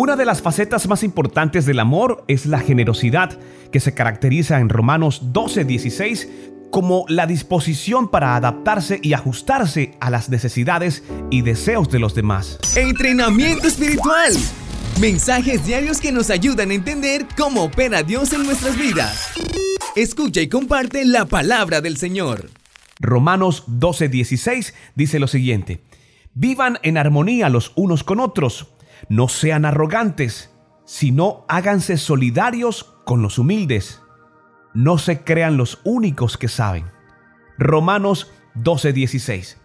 Una de las facetas más importantes del amor es la generosidad, que se caracteriza en Romanos 12:16 como la disposición para adaptarse y ajustarse a las necesidades y deseos de los demás. Entrenamiento espiritual. Mensajes diarios que nos ayudan a entender cómo opera Dios en nuestras vidas. Escucha y comparte la palabra del Señor. Romanos 12:16 dice lo siguiente. Vivan en armonía los unos con otros no sean arrogantes, sino háganse solidarios con los humildes. No se crean los únicos que saben. Romanos 12:16.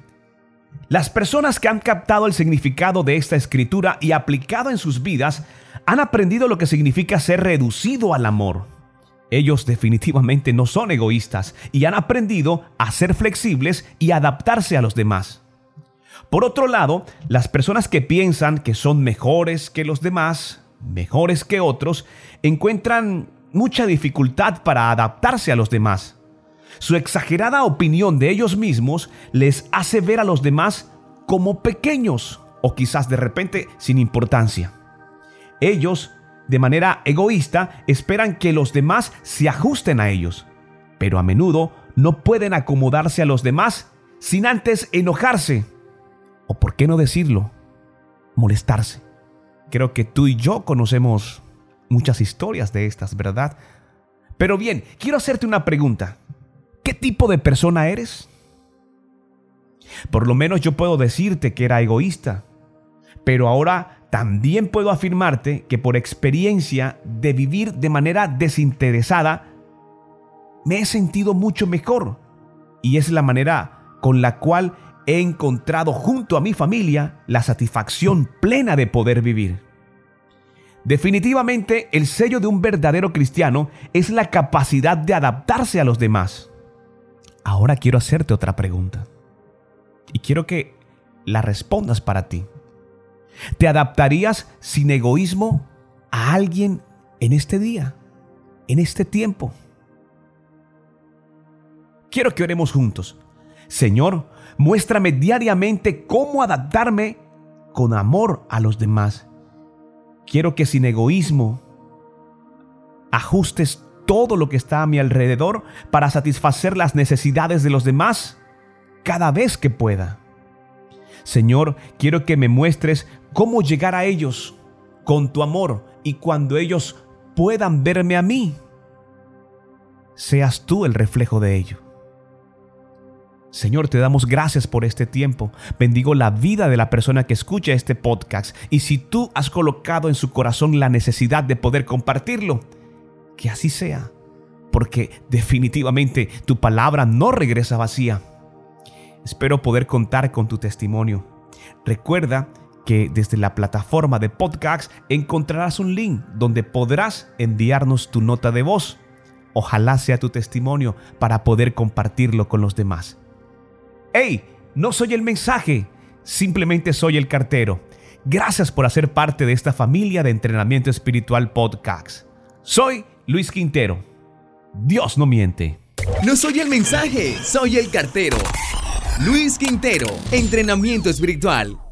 Las personas que han captado el significado de esta escritura y aplicado en sus vidas han aprendido lo que significa ser reducido al amor. Ellos definitivamente no son egoístas y han aprendido a ser flexibles y adaptarse a los demás. Por otro lado, las personas que piensan que son mejores que los demás, mejores que otros, encuentran mucha dificultad para adaptarse a los demás. Su exagerada opinión de ellos mismos les hace ver a los demás como pequeños o quizás de repente sin importancia. Ellos, de manera egoísta, esperan que los demás se ajusten a ellos, pero a menudo no pueden acomodarse a los demás sin antes enojarse qué no decirlo, molestarse. Creo que tú y yo conocemos muchas historias de estas, ¿verdad? Pero bien, quiero hacerte una pregunta. ¿Qué tipo de persona eres? Por lo menos yo puedo decirte que era egoísta, pero ahora también puedo afirmarte que por experiencia de vivir de manera desinteresada, me he sentido mucho mejor. Y es la manera con la cual he encontrado junto a mi familia la satisfacción plena de poder vivir. Definitivamente el sello de un verdadero cristiano es la capacidad de adaptarse a los demás. Ahora quiero hacerte otra pregunta. Y quiero que la respondas para ti. ¿Te adaptarías sin egoísmo a alguien en este día, en este tiempo? Quiero que oremos juntos. Señor, muéstrame diariamente cómo adaptarme con amor a los demás. Quiero que sin egoísmo ajustes todo lo que está a mi alrededor para satisfacer las necesidades de los demás cada vez que pueda. Señor, quiero que me muestres cómo llegar a ellos con tu amor y cuando ellos puedan verme a mí, seas tú el reflejo de ello. Señor, te damos gracias por este tiempo. Bendigo la vida de la persona que escucha este podcast. Y si tú has colocado en su corazón la necesidad de poder compartirlo, que así sea. Porque definitivamente tu palabra no regresa vacía. Espero poder contar con tu testimonio. Recuerda que desde la plataforma de podcast encontrarás un link donde podrás enviarnos tu nota de voz. Ojalá sea tu testimonio para poder compartirlo con los demás. Hey, no soy el mensaje, simplemente soy el cartero. Gracias por hacer parte de esta familia de entrenamiento espiritual podcast. Soy Luis Quintero. Dios no miente. No soy el mensaje, soy el cartero. Luis Quintero, entrenamiento espiritual.